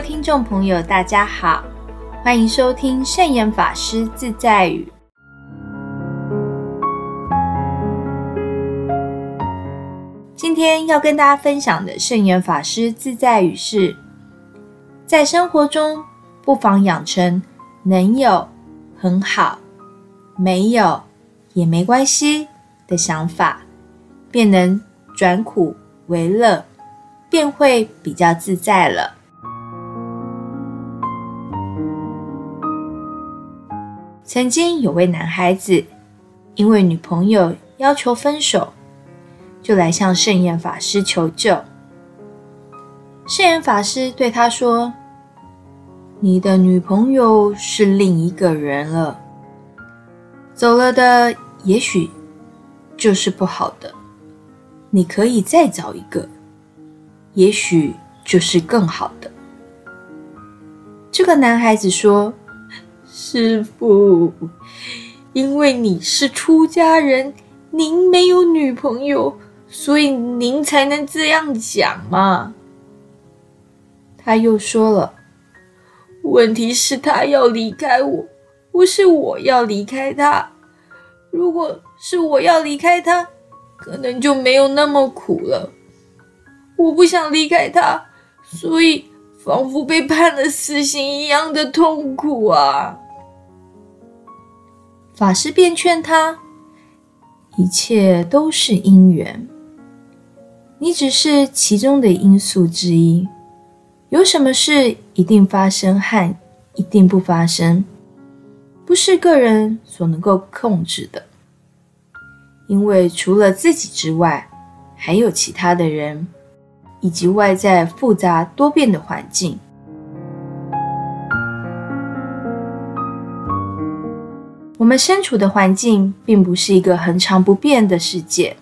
听众朋友，大家好，欢迎收听圣严法师自在语。今天要跟大家分享的圣严法师自在语是：在生活中，不妨养成能有很好，没有也没关系的想法，便能转苦为乐，便会比较自在了。曾经有位男孩子，因为女朋友要求分手，就来向圣严法师求救。圣严法师对他说：“你的女朋友是另一个人了，走了的也许就是不好的，你可以再找一个，也许就是更好的。”这个男孩子说。师傅，因为你是出家人，您没有女朋友，所以您才能这样讲嘛。他又说了，问题是他要离开我，不是我要离开他。如果是我要离开他，可能就没有那么苦了。我不想离开他，所以仿佛被判了死刑一样的痛苦啊。法师便劝他：“一切都是因缘，你只是其中的因素之一。有什么事一定发生和一定不发生，不是个人所能够控制的。因为除了自己之外，还有其他的人，以及外在复杂多变的环境。”我们身处的环境并不是一个恒常不变的世界，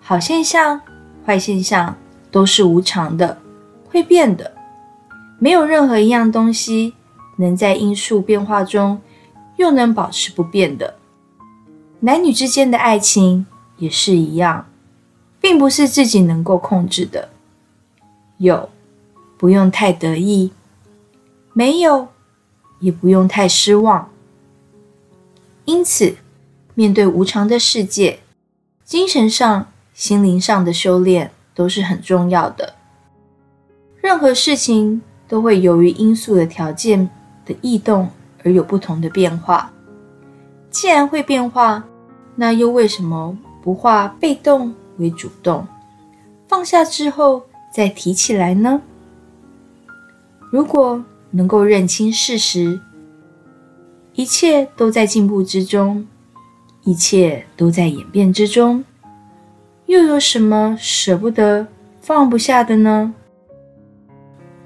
好现象、坏现象都是无常的，会变的。没有任何一样东西能在因素变化中又能保持不变的。男女之间的爱情也是一样，并不是自己能够控制的。有，不用太得意；没有，也不用太失望。因此，面对无常的世界，精神上、心灵上的修炼都是很重要的。任何事情都会由于因素的条件的异动而有不同的变化。既然会变化，那又为什么不化被动为主动，放下之后再提起来呢？如果能够认清事实，一切都在进步之中，一切都在演变之中，又有什么舍不得、放不下的呢？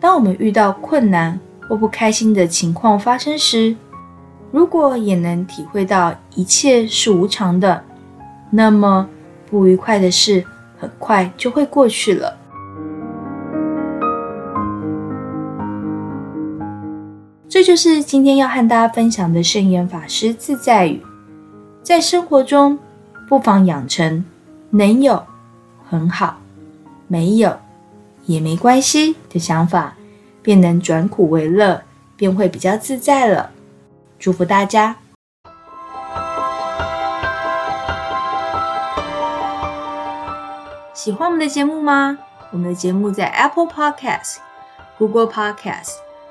当我们遇到困难或不开心的情况发生时，如果也能体会到一切是无常的，那么不愉快的事很快就会过去了。这就是今天要和大家分享的圣严法师自在语，在生活中不妨养成能有很好，没有也没关系的想法，便能转苦为乐，便会比较自在了。祝福大家！喜欢我们的节目吗？我们的节目在 Apple Podcast、Google Podcast。